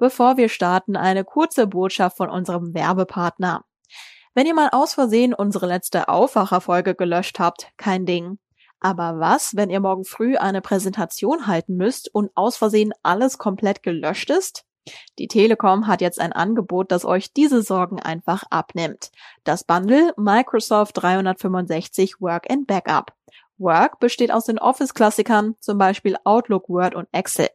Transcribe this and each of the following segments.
Bevor wir starten, eine kurze Botschaft von unserem Werbepartner. Wenn ihr mal aus Versehen unsere letzte Aufwacherfolge gelöscht habt, kein Ding. Aber was, wenn ihr morgen früh eine Präsentation halten müsst und aus Versehen alles komplett gelöscht ist? Die Telekom hat jetzt ein Angebot, das euch diese Sorgen einfach abnimmt. Das Bundle Microsoft 365 Work and Backup. Work besteht aus den Office-Klassikern, zum Beispiel Outlook, Word und Excel.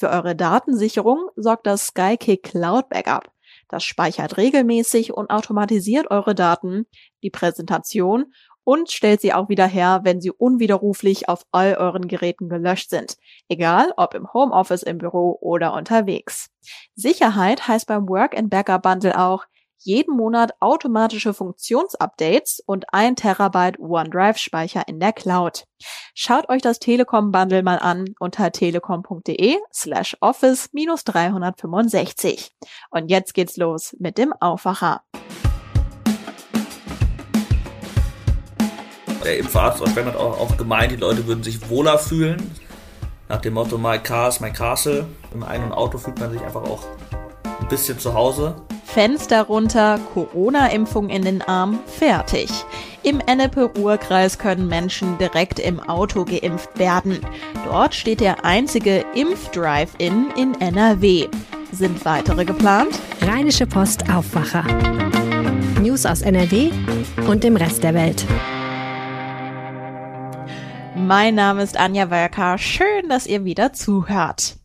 Für eure Datensicherung sorgt das Skykick Cloud Backup. Das speichert regelmäßig und automatisiert eure Daten, die Präsentation und stellt sie auch wieder her, wenn sie unwiderruflich auf all euren Geräten gelöscht sind. Egal ob im Homeoffice, im Büro oder unterwegs. Sicherheit heißt beim Work and Backup Bundle auch, jeden Monat automatische Funktionsupdates und ein Terabyte OneDrive-Speicher in der Cloud. Schaut euch das Telekom-Bundle mal an unter telekom.de slash office minus 365. Und jetzt geht's los mit dem Aufwacher. Der Impfarzt aus Bremen hat auch, auch gemeint, die Leute würden sich wohler fühlen. Nach dem Motto My Car is my Castle. Im eigenen Auto fühlt man sich einfach auch ein bisschen zu Hause. Fenster runter, Corona-Impfung in den Arm, fertig. Im Ennepe-Ruhr-Kreis können Menschen direkt im Auto geimpft werden. Dort steht der einzige Impf-Drive-In in NRW. Sind weitere geplant? Rheinische Post Aufwacher. News aus NRW und dem Rest der Welt. Mein Name ist Anja Wölker. Schön, dass ihr wieder zuhört.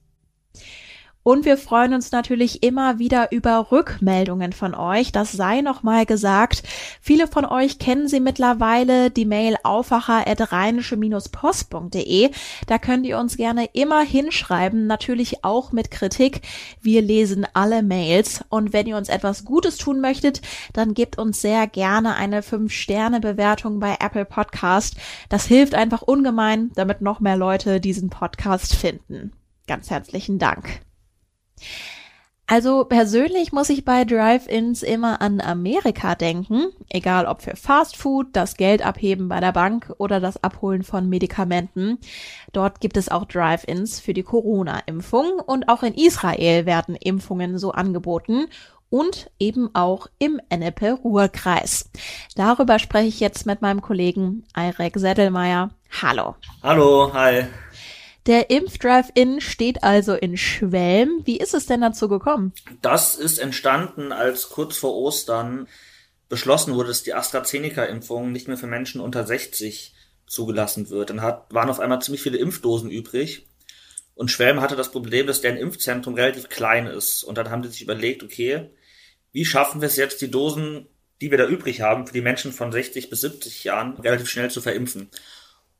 Und wir freuen uns natürlich immer wieder über Rückmeldungen von euch. Das sei nochmal gesagt. Viele von euch kennen sie mittlerweile, die Mail aufwacher.rheinische-post.de. Da könnt ihr uns gerne immer hinschreiben, natürlich auch mit Kritik. Wir lesen alle Mails. Und wenn ihr uns etwas Gutes tun möchtet, dann gebt uns sehr gerne eine 5-Sterne-Bewertung bei Apple Podcast. Das hilft einfach ungemein, damit noch mehr Leute diesen Podcast finden. Ganz herzlichen Dank. Also persönlich muss ich bei Drive-ins immer an Amerika denken, egal ob für Fast Food, das Geld abheben bei der Bank oder das Abholen von Medikamenten. Dort gibt es auch Drive-ins für die Corona-Impfung und auch in Israel werden Impfungen so angeboten und eben auch im Ennepe-Ruhr-Kreis. Darüber spreche ich jetzt mit meinem Kollegen Eirek Seddelmeier. Hallo. Hallo, hi. Der Impfdrive-In steht also in Schwelm. Wie ist es denn dazu gekommen? Das ist entstanden, als kurz vor Ostern beschlossen wurde, dass die AstraZeneca-Impfung nicht mehr für Menschen unter 60 zugelassen wird. Dann hat, waren auf einmal ziemlich viele Impfdosen übrig. Und Schwelm hatte das Problem, dass deren Impfzentrum relativ klein ist. Und dann haben die sich überlegt, okay, wie schaffen wir es jetzt, die Dosen, die wir da übrig haben, für die Menschen von 60 bis 70 Jahren relativ schnell zu verimpfen?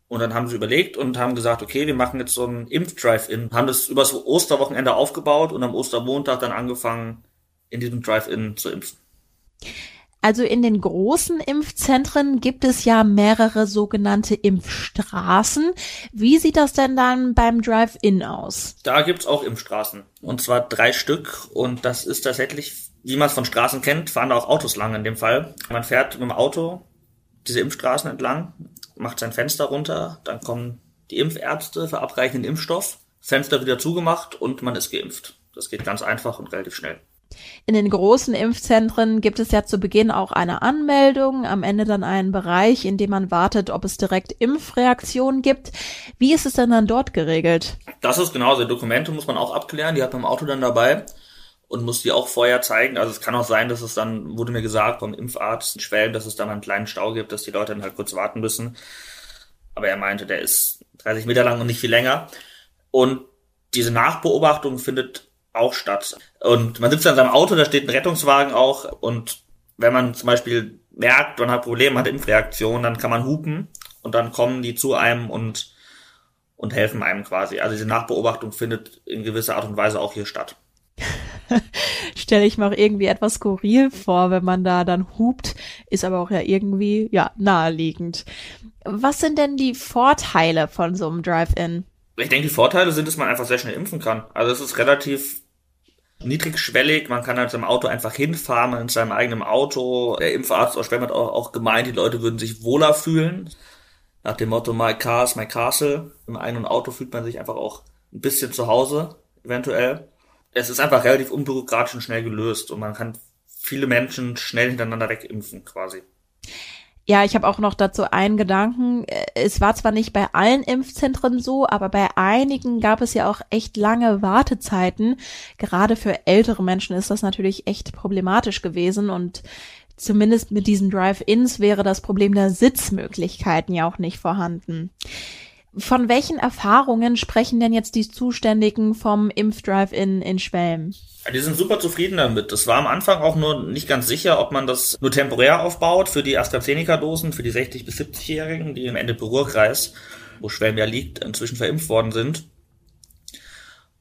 Und dann haben sie überlegt und haben gesagt, okay, wir machen jetzt so einen Impf-Drive-In. Haben das übers Osterwochenende aufgebaut und am Ostermontag dann angefangen, in diesem Drive-In zu impfen. Also in den großen Impfzentren gibt es ja mehrere sogenannte Impfstraßen. Wie sieht das denn dann beim Drive-In aus? Da gibt's auch Impfstraßen. Und zwar drei Stück. Und das ist tatsächlich, wie man es von Straßen kennt, fahren da auch Autos lang in dem Fall. Man fährt mit dem Auto diese Impfstraßen entlang macht sein Fenster runter, dann kommen die Impfärzte, verabreichen den Impfstoff, Fenster wieder zugemacht und man ist geimpft. Das geht ganz einfach und relativ schnell. In den großen Impfzentren gibt es ja zu Beginn auch eine Anmeldung, am Ende dann einen Bereich, in dem man wartet, ob es direkt Impfreaktionen gibt. Wie ist es denn dann dort geregelt? Das ist genauso. Dokumente muss man auch abklären, die hat man im Auto dann dabei und muss die auch vorher zeigen. Also es kann auch sein, dass es dann, wurde mir gesagt vom Impfarzt in Schwelm, dass es dann einen kleinen Stau gibt, dass die Leute dann halt kurz warten müssen. Aber er meinte, der ist 30 Meter lang und nicht viel länger. Und diese Nachbeobachtung findet auch statt. Und man sitzt dann in seinem Auto, da steht ein Rettungswagen auch. Und wenn man zum Beispiel merkt, man hat Probleme, hat Impfreaktion, dann kann man hupen und dann kommen die zu einem und, und helfen einem quasi. Also diese Nachbeobachtung findet in gewisser Art und Weise auch hier statt. stelle ich mir auch irgendwie etwas skurril vor, wenn man da dann hupt, ist aber auch ja irgendwie, ja, naheliegend. Was sind denn die Vorteile von so einem Drive-In? Ich denke, die Vorteile sind, dass man einfach sehr schnell impfen kann. Also es ist relativ niedrigschwellig, man kann halt im Auto einfach hinfahren, in seinem eigenen Auto. Der Impfarzt aus Schwemm hat auch, auch gemeint, die Leute würden sich wohler fühlen. Nach dem Motto, my car is my castle. Im eigenen Auto fühlt man sich einfach auch ein bisschen zu Hause, eventuell es ist einfach relativ unbürokratisch und schnell gelöst und man kann viele Menschen schnell hintereinander wegimpfen quasi. Ja, ich habe auch noch dazu einen Gedanken. Es war zwar nicht bei allen Impfzentren so, aber bei einigen gab es ja auch echt lange Wartezeiten. Gerade für ältere Menschen ist das natürlich echt problematisch gewesen und zumindest mit diesen Drive-ins wäre das Problem der Sitzmöglichkeiten ja auch nicht vorhanden. Von welchen Erfahrungen sprechen denn jetzt die Zuständigen vom Impfdrive-In in Schwelm? Die sind super zufrieden damit. Das war am Anfang auch nur nicht ganz sicher, ob man das nur temporär aufbaut für die AstraZeneca-Dosen, für die 60- bis 70-Jährigen, die im Ende-Ruhrkreis, wo Schwelm ja liegt, inzwischen verimpft worden sind.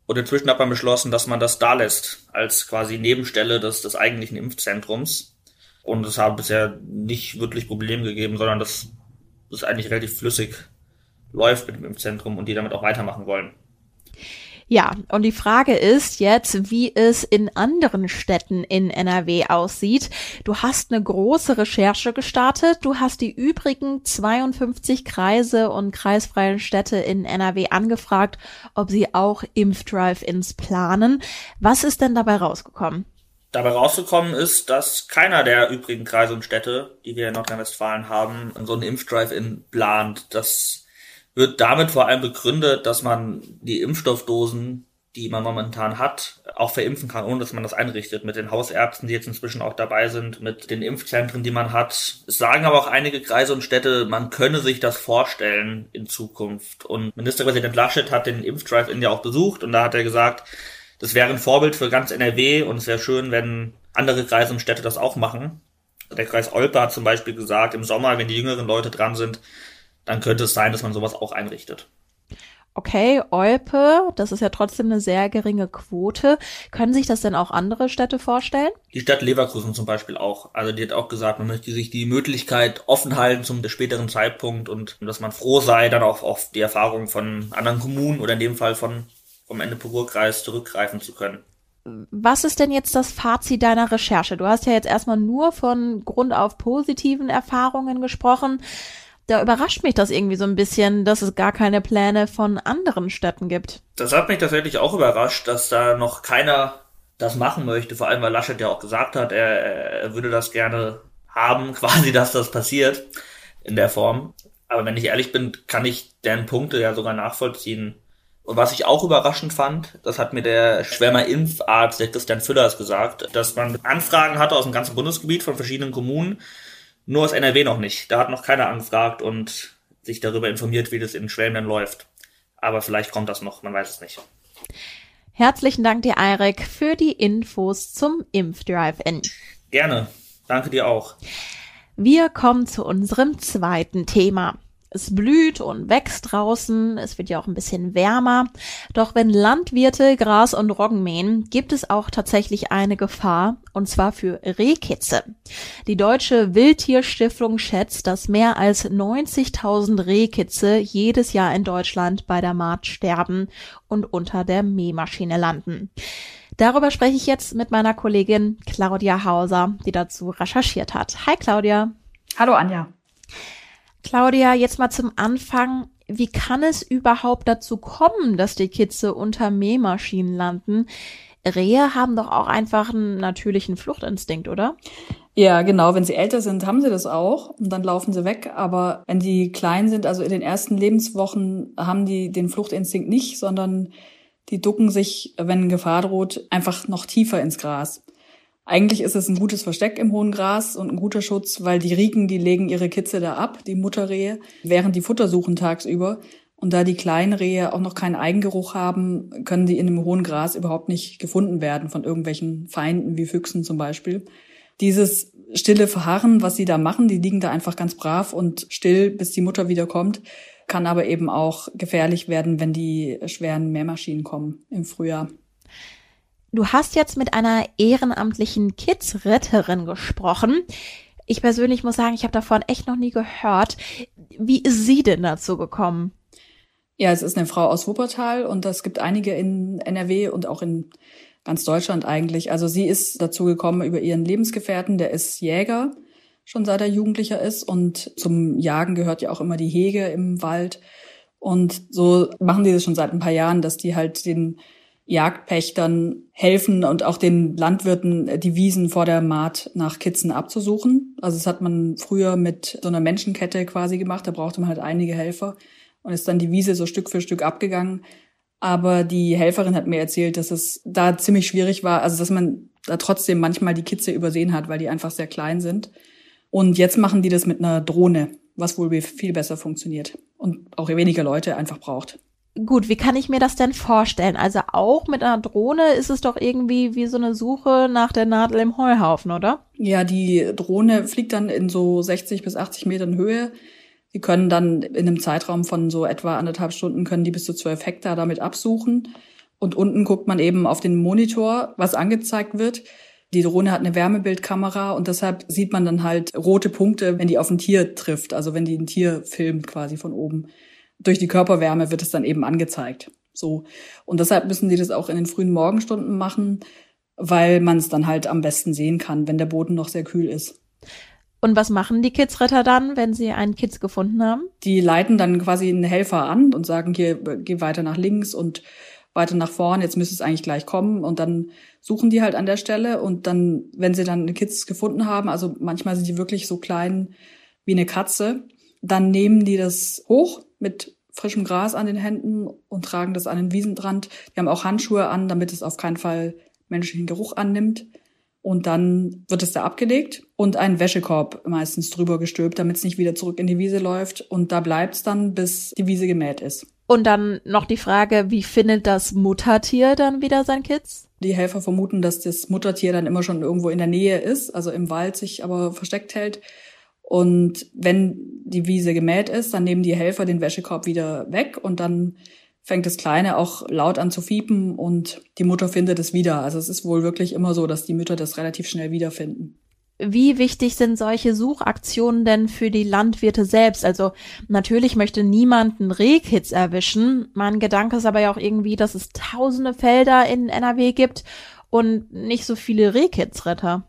Und inzwischen hat man beschlossen, dass man das da lässt, als quasi Nebenstelle des, des eigentlichen Impfzentrums. Und es hat bisher nicht wirklich Probleme gegeben, sondern das ist eigentlich relativ flüssig läuft mit dem Impfzentrum und die damit auch weitermachen wollen. Ja, und die Frage ist jetzt, wie es in anderen Städten in NRW aussieht. Du hast eine große Recherche gestartet. Du hast die übrigen 52 Kreise und kreisfreien Städte in NRW angefragt, ob sie auch Impfdrive-ins planen. Was ist denn dabei rausgekommen? Dabei rausgekommen ist, dass keiner der übrigen Kreise und Städte, die wir in Nordrhein-Westfalen haben, so einen Impfdrive-in plant. Das wird damit vor allem begründet, dass man die Impfstoffdosen, die man momentan hat, auch verimpfen kann, ohne dass man das einrichtet. Mit den Hausärzten, die jetzt inzwischen auch dabei sind, mit den Impfzentren, die man hat. Es sagen aber auch einige Kreise und Städte, man könne sich das vorstellen in Zukunft. Und Ministerpräsident Laschet hat den Impfdrive-In ja auch besucht und da hat er gesagt, das wäre ein Vorbild für ganz NRW und es wäre schön, wenn andere Kreise und Städte das auch machen. Der Kreis Olpe hat zum Beispiel gesagt, im Sommer, wenn die jüngeren Leute dran sind, dann könnte es sein, dass man sowas auch einrichtet. Okay, Olpe, das ist ja trotzdem eine sehr geringe Quote. Können sich das denn auch andere Städte vorstellen? Die Stadt Leverkusen zum Beispiel auch. Also die hat auch gesagt, man möchte sich die Möglichkeit offen halten zum späteren Zeitpunkt und dass man froh sei, dann auch auf die Erfahrung von anderen Kommunen oder in dem Fall von vom Ende-Purur-Kreis zurückgreifen zu können. Was ist denn jetzt das Fazit deiner Recherche? Du hast ja jetzt erstmal nur von Grund auf positiven Erfahrungen gesprochen da überrascht mich das irgendwie so ein bisschen, dass es gar keine Pläne von anderen Städten gibt. Das hat mich tatsächlich auch überrascht, dass da noch keiner das machen möchte, vor allem weil Laschet ja auch gesagt hat, er, er würde das gerne haben, quasi, dass das passiert in der Form. Aber wenn ich ehrlich bin, kann ich deren Punkte ja sogar nachvollziehen. Und was ich auch überraschend fand, das hat mir der Schwärmer Impfarzt, der Christian Füllers gesagt, dass man Anfragen hatte aus dem ganzen Bundesgebiet von verschiedenen Kommunen, nur aus NRW noch nicht. Da hat noch keiner angefragt und sich darüber informiert, wie das in Schwelm dann läuft. Aber vielleicht kommt das noch, man weiß es nicht. Herzlichen Dank dir, Eirik, für die Infos zum Impfdrive-In. Gerne. Danke dir auch. Wir kommen zu unserem zweiten Thema. Es blüht und wächst draußen, es wird ja auch ein bisschen wärmer. Doch wenn Landwirte Gras und Roggen mähen, gibt es auch tatsächlich eine Gefahr, und zwar für Rehkitze. Die Deutsche Wildtierstiftung schätzt, dass mehr als 90.000 Rehkitze jedes Jahr in Deutschland bei der Maat sterben und unter der Mähmaschine landen. Darüber spreche ich jetzt mit meiner Kollegin Claudia Hauser, die dazu recherchiert hat. Hi Claudia. Hallo Anja. Claudia, jetzt mal zum Anfang. Wie kann es überhaupt dazu kommen, dass die Kitze unter Mähmaschinen landen? Rehe haben doch auch einfach einen natürlichen Fluchtinstinkt, oder? Ja, genau. Wenn sie älter sind, haben sie das auch und dann laufen sie weg. Aber wenn die klein sind, also in den ersten Lebenswochen, haben die den Fluchtinstinkt nicht, sondern die ducken sich, wenn Gefahr droht, einfach noch tiefer ins Gras. Eigentlich ist es ein gutes Versteck im hohen Gras und ein guter Schutz, weil die Rieken, die legen ihre Kitze da ab, die Mutterrehe, während die Futter suchen tagsüber. Und da die kleinen Rehe auch noch keinen Eigengeruch haben, können die in dem hohen Gras überhaupt nicht gefunden werden von irgendwelchen Feinden wie Füchsen zum Beispiel. Dieses stille Verharren, was sie da machen, die liegen da einfach ganz brav und still, bis die Mutter wiederkommt, kann aber eben auch gefährlich werden, wenn die schweren Mähmaschinen kommen im Frühjahr. Du hast jetzt mit einer ehrenamtlichen Kids-Retterin gesprochen. Ich persönlich muss sagen, ich habe davon echt noch nie gehört. Wie ist sie denn dazu gekommen? Ja, es ist eine Frau aus Wuppertal und es gibt einige in NRW und auch in ganz Deutschland eigentlich. Also sie ist dazu gekommen über ihren Lebensgefährten, der ist Jäger, schon seit er Jugendlicher ist und zum Jagen gehört ja auch immer die Hege im Wald. Und so machen die das schon seit ein paar Jahren, dass die halt den Jagdpächtern helfen und auch den Landwirten die Wiesen vor der Maat nach Kitzen abzusuchen. Also das hat man früher mit so einer Menschenkette quasi gemacht. Da brauchte man halt einige Helfer und ist dann die Wiese so Stück für Stück abgegangen. Aber die Helferin hat mir erzählt, dass es da ziemlich schwierig war, also dass man da trotzdem manchmal die Kitze übersehen hat, weil die einfach sehr klein sind. Und jetzt machen die das mit einer Drohne, was wohl viel besser funktioniert und auch weniger Leute einfach braucht. Gut, wie kann ich mir das denn vorstellen? Also auch mit einer Drohne ist es doch irgendwie wie so eine Suche nach der Nadel im Heuhaufen, oder? Ja, die Drohne fliegt dann in so 60 bis 80 Metern Höhe. Die können dann in einem Zeitraum von so etwa anderthalb Stunden können die bis zu zwölf Hektar damit absuchen. Und unten guckt man eben auf den Monitor, was angezeigt wird. Die Drohne hat eine Wärmebildkamera und deshalb sieht man dann halt rote Punkte, wenn die auf ein Tier trifft, also wenn die ein Tier filmt quasi von oben durch die Körperwärme wird es dann eben angezeigt. So. Und deshalb müssen sie das auch in den frühen Morgenstunden machen, weil man es dann halt am besten sehen kann, wenn der Boden noch sehr kühl ist. Und was machen die Kidsretter dann, wenn sie einen Kids gefunden haben? Die leiten dann quasi einen Helfer an und sagen, hier, geh weiter nach links und weiter nach vorn, jetzt müsste es eigentlich gleich kommen. Und dann suchen die halt an der Stelle und dann, wenn sie dann eine Kids gefunden haben, also manchmal sind die wirklich so klein wie eine Katze, dann nehmen die das hoch mit frischem Gras an den Händen und tragen das an den Wiesenrand. Die haben auch Handschuhe an, damit es auf keinen Fall menschlichen Geruch annimmt. Und dann wird es da abgelegt und ein Wäschekorb meistens drüber gestülpt, damit es nicht wieder zurück in die Wiese läuft. Und da bleibt es dann, bis die Wiese gemäht ist. Und dann noch die Frage, wie findet das Muttertier dann wieder sein Kitz? Die Helfer vermuten, dass das Muttertier dann immer schon irgendwo in der Nähe ist, also im Wald sich aber versteckt hält und wenn die Wiese gemäht ist, dann nehmen die Helfer den Wäschekorb wieder weg und dann fängt das Kleine auch laut an zu fiepen und die Mutter findet es wieder. Also es ist wohl wirklich immer so, dass die Mütter das relativ schnell wiederfinden. Wie wichtig sind solche Suchaktionen denn für die Landwirte selbst? Also natürlich möchte niemand einen Rehkitz erwischen. Mein Gedanke ist aber ja auch irgendwie, dass es tausende Felder in NRW gibt und nicht so viele Rehkitzretter.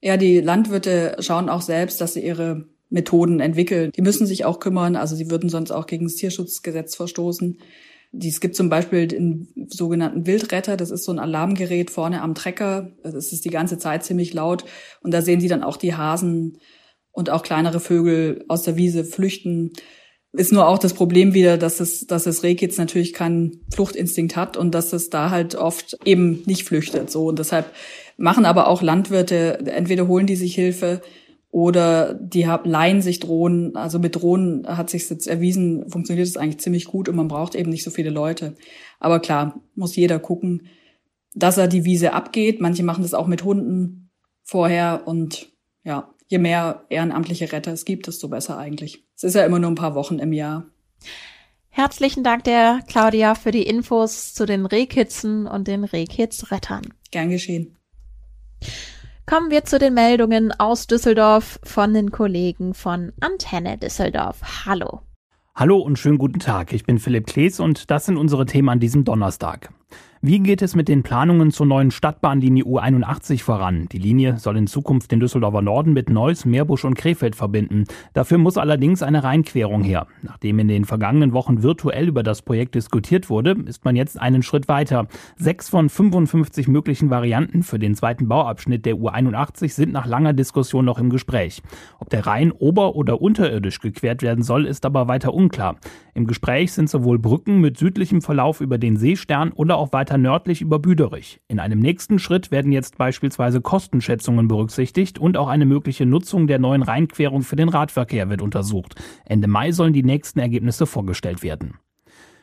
Ja, die Landwirte schauen auch selbst, dass sie ihre Methoden entwickeln. Die müssen sich auch kümmern, also sie würden sonst auch gegen das Tierschutzgesetz verstoßen. Es gibt zum Beispiel den sogenannten Wildretter, das ist so ein Alarmgerät vorne am Trecker. Das ist die ganze Zeit ziemlich laut und da sehen sie dann auch die Hasen und auch kleinere Vögel aus der Wiese flüchten. Ist nur auch das Problem wieder, dass es, dass das Rehkitz natürlich keinen Fluchtinstinkt hat und dass es da halt oft eben nicht flüchtet. So und deshalb machen aber auch Landwirte, entweder holen die sich Hilfe oder die leihen sich Drohnen. Also mit Drohnen hat sich jetzt erwiesen, funktioniert es eigentlich ziemlich gut und man braucht eben nicht so viele Leute. Aber klar, muss jeder gucken, dass er die Wiese abgeht. Manche machen das auch mit Hunden vorher und ja, je mehr ehrenamtliche Retter es gibt, desto besser eigentlich. Es ist ja immer nur ein paar Wochen im Jahr. Herzlichen Dank der Claudia für die Infos zu den Rehkitzen und den Rehkitzrettern. Gern geschehen. Kommen wir zu den Meldungen aus Düsseldorf von den Kollegen von Antenne Düsseldorf. Hallo. Hallo und schönen guten Tag. Ich bin Philipp Klees und das sind unsere Themen an diesem Donnerstag. Wie geht es mit den Planungen zur neuen Stadtbahnlinie U81 voran? Die Linie soll in Zukunft den Düsseldorfer Norden mit Neuss, Meerbusch und Krefeld verbinden. Dafür muss allerdings eine Rheinquerung her. Nachdem in den vergangenen Wochen virtuell über das Projekt diskutiert wurde, ist man jetzt einen Schritt weiter. Sechs von 55 möglichen Varianten für den zweiten Bauabschnitt der U81 sind nach langer Diskussion noch im Gespräch. Ob der Rhein ober- oder unterirdisch gequert werden soll, ist aber weiter unklar. Im Gespräch sind sowohl Brücken mit südlichem Verlauf über den Seestern oder auch weiter nördlich über Büderich. In einem nächsten Schritt werden jetzt beispielsweise Kostenschätzungen berücksichtigt und auch eine mögliche Nutzung der neuen Rheinquerung für den Radverkehr wird untersucht. Ende Mai sollen die nächsten Ergebnisse vorgestellt werden.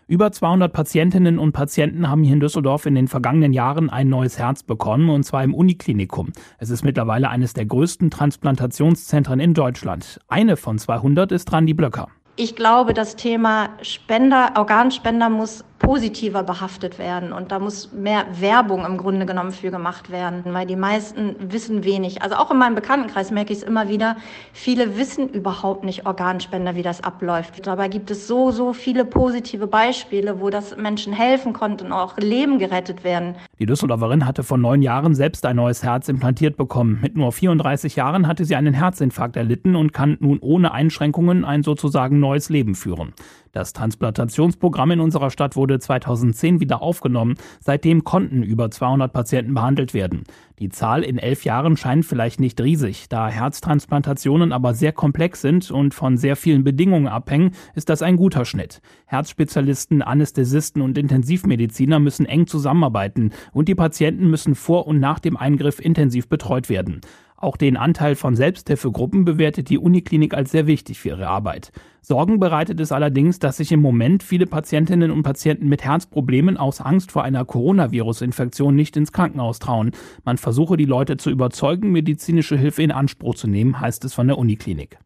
Über 200 Patientinnen und Patienten haben hier in Düsseldorf in den vergangenen Jahren ein neues Herz bekommen, und zwar im Uniklinikum. Es ist mittlerweile eines der größten Transplantationszentren in Deutschland. Eine von 200 ist Randi Blöcker. Ich glaube, das Thema Spender, Organspender muss positiver behaftet werden. Und da muss mehr Werbung im Grunde genommen für gemacht werden, weil die meisten wissen wenig. Also auch in meinem Bekanntenkreis merke ich es immer wieder, viele wissen überhaupt nicht Organspender, wie das abläuft. Dabei gibt es so, so viele positive Beispiele, wo das Menschen helfen konnte und auch Leben gerettet werden. Die Düsseldorferin hatte vor neun Jahren selbst ein neues Herz implantiert bekommen. Mit nur 34 Jahren hatte sie einen Herzinfarkt erlitten und kann nun ohne Einschränkungen ein sozusagen neues Leben führen. Das Transplantationsprogramm in unserer Stadt wurde wurde 2010 wieder aufgenommen. Seitdem konnten über 200 Patienten behandelt werden. Die Zahl in elf Jahren scheint vielleicht nicht riesig. Da Herztransplantationen aber sehr komplex sind und von sehr vielen Bedingungen abhängen, ist das ein guter Schnitt. Herzspezialisten, Anästhesisten und Intensivmediziner müssen eng zusammenarbeiten und die Patienten müssen vor und nach dem Eingriff intensiv betreut werden. Auch den Anteil von Selbsthilfegruppen bewertet die Uniklinik als sehr wichtig für ihre Arbeit. Sorgen bereitet es allerdings, dass sich im Moment viele Patientinnen und Patienten mit Herzproblemen aus Angst vor einer Coronavirus-Infektion nicht ins Krankenhaus trauen. Man versuche die Leute zu überzeugen, medizinische Hilfe in Anspruch zu nehmen, heißt es von der Uniklinik.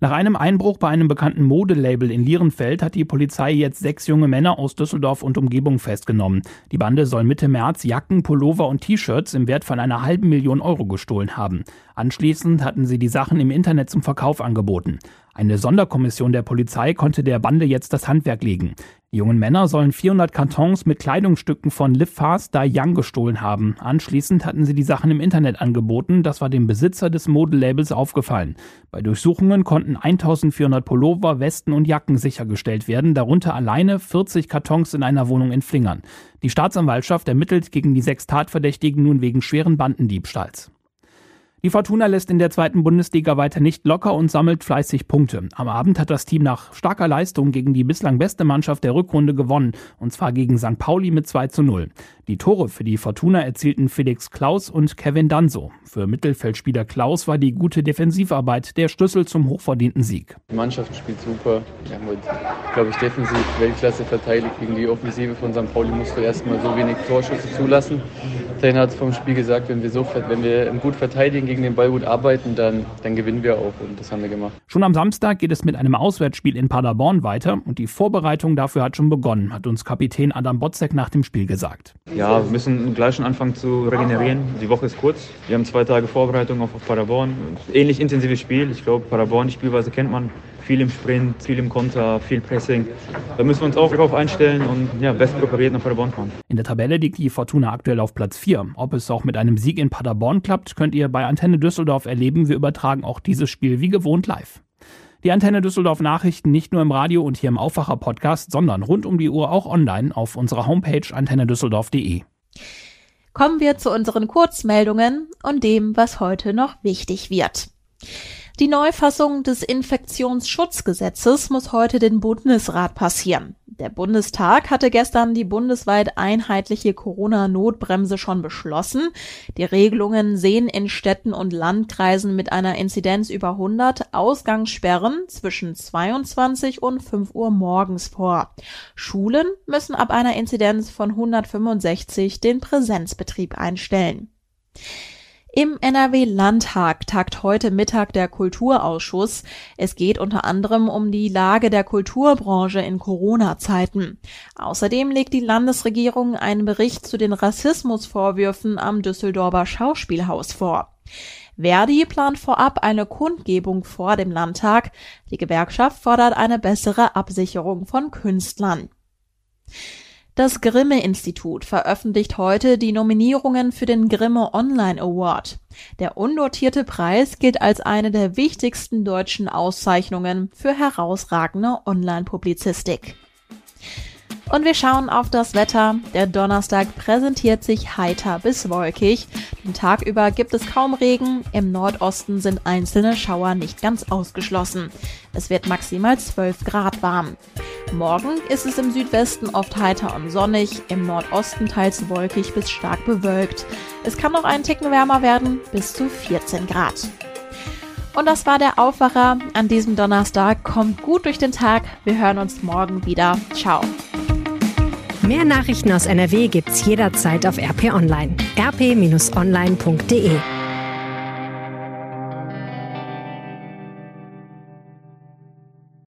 Nach einem Einbruch bei einem bekannten Modelabel in Lierenfeld hat die Polizei jetzt sechs junge Männer aus Düsseldorf und Umgebung festgenommen. Die Bande soll Mitte März Jacken, Pullover und T-Shirts im Wert von einer halben Million Euro gestohlen haben. Anschließend hatten sie die Sachen im Internet zum Verkauf angeboten. Eine Sonderkommission der Polizei konnte der Bande jetzt das Handwerk legen. Die jungen Männer sollen 400 Kartons mit Kleidungsstücken von Live Fast Die Young gestohlen haben. Anschließend hatten sie die Sachen im Internet angeboten. Das war dem Besitzer des Modelabels aufgefallen. Bei Durchsuchungen konnten 1400 Pullover, Westen und Jacken sichergestellt werden, darunter alleine 40 Kartons in einer Wohnung in Flingern. Die Staatsanwaltschaft ermittelt gegen die sechs Tatverdächtigen nun wegen schweren Bandendiebstahls. Die Fortuna lässt in der zweiten Bundesliga weiter nicht locker und sammelt fleißig Punkte. Am Abend hat das Team nach starker Leistung gegen die bislang beste Mannschaft der Rückrunde gewonnen, und zwar gegen St. Pauli mit 2 zu 0. Die Tore für die Fortuna erzielten Felix Klaus und Kevin Danso. Für Mittelfeldspieler Klaus war die gute Defensivarbeit der Schlüssel zum hochverdienten Sieg. Die Mannschaft spielt super. Wir haben heute, glaube ich, defensiv Weltklasse verteidigt. Gegen die Offensive von St. Pauli musste erstmal so wenig Torschüsse zulassen. Trainer hat vom Spiel gesagt, wenn wir, so, wenn wir gut verteidigen, gegen den Ball gut arbeiten, dann, dann gewinnen wir auch. Und das haben wir gemacht. Schon am Samstag geht es mit einem Auswärtsspiel in Paderborn weiter und die Vorbereitung dafür hat schon begonnen, hat uns Kapitän Adam Botzek nach dem Spiel gesagt. Ja, wir müssen gleich schon anfangen zu regenerieren. Die Woche ist kurz. Wir haben zwei Tage Vorbereitung auf, Paderborn. Ähnlich intensives Spiel. Ich glaube, Paderborn, die Spielweise kennt man. Viel im Sprint, viel im Konter, viel Pressing. Da müssen wir uns auch darauf einstellen und ja, best präpariert nach Paderborn fahren. In der Tabelle liegt die Fortuna aktuell auf Platz 4. Ob es auch mit einem Sieg in Paderborn klappt, könnt ihr bei Antenne Düsseldorf erleben. Wir übertragen auch dieses Spiel wie gewohnt live. Die Antenne Düsseldorf Nachrichten nicht nur im Radio und hier im Aufwacher Podcast, sondern rund um die Uhr auch online auf unserer Homepage antennedüsseldorf.de. Kommen wir zu unseren Kurzmeldungen und dem, was heute noch wichtig wird. Die Neufassung des Infektionsschutzgesetzes muss heute den Bundesrat passieren. Der Bundestag hatte gestern die bundesweit einheitliche Corona-Notbremse schon beschlossen. Die Regelungen sehen in Städten und Landkreisen mit einer Inzidenz über 100 Ausgangssperren zwischen 22 und 5 Uhr morgens vor. Schulen müssen ab einer Inzidenz von 165 den Präsenzbetrieb einstellen. Im NRW-Landtag tagt heute Mittag der Kulturausschuss. Es geht unter anderem um die Lage der Kulturbranche in Corona-Zeiten. Außerdem legt die Landesregierung einen Bericht zu den Rassismusvorwürfen am Düsseldorfer Schauspielhaus vor. Verdi plant vorab eine Kundgebung vor dem Landtag. Die Gewerkschaft fordert eine bessere Absicherung von Künstlern. Das Grimme-Institut veröffentlicht heute die Nominierungen für den Grimme Online Award. Der undotierte Preis gilt als eine der wichtigsten deutschen Auszeichnungen für herausragende Online-Publizistik. Und wir schauen auf das Wetter. Der Donnerstag präsentiert sich heiter bis wolkig. Den Tag über gibt es kaum Regen. Im Nordosten sind einzelne Schauer nicht ganz ausgeschlossen. Es wird maximal 12 Grad warm. Morgen ist es im Südwesten oft heiter und sonnig, im Nordosten teils wolkig bis stark bewölkt. Es kann noch einen Ticken wärmer werden, bis zu 14 Grad. Und das war der Aufwacher an diesem Donnerstag. Kommt gut durch den Tag. Wir hören uns morgen wieder. Ciao. Mehr Nachrichten aus NRW gibt's jederzeit auf RP Online. rp-online.de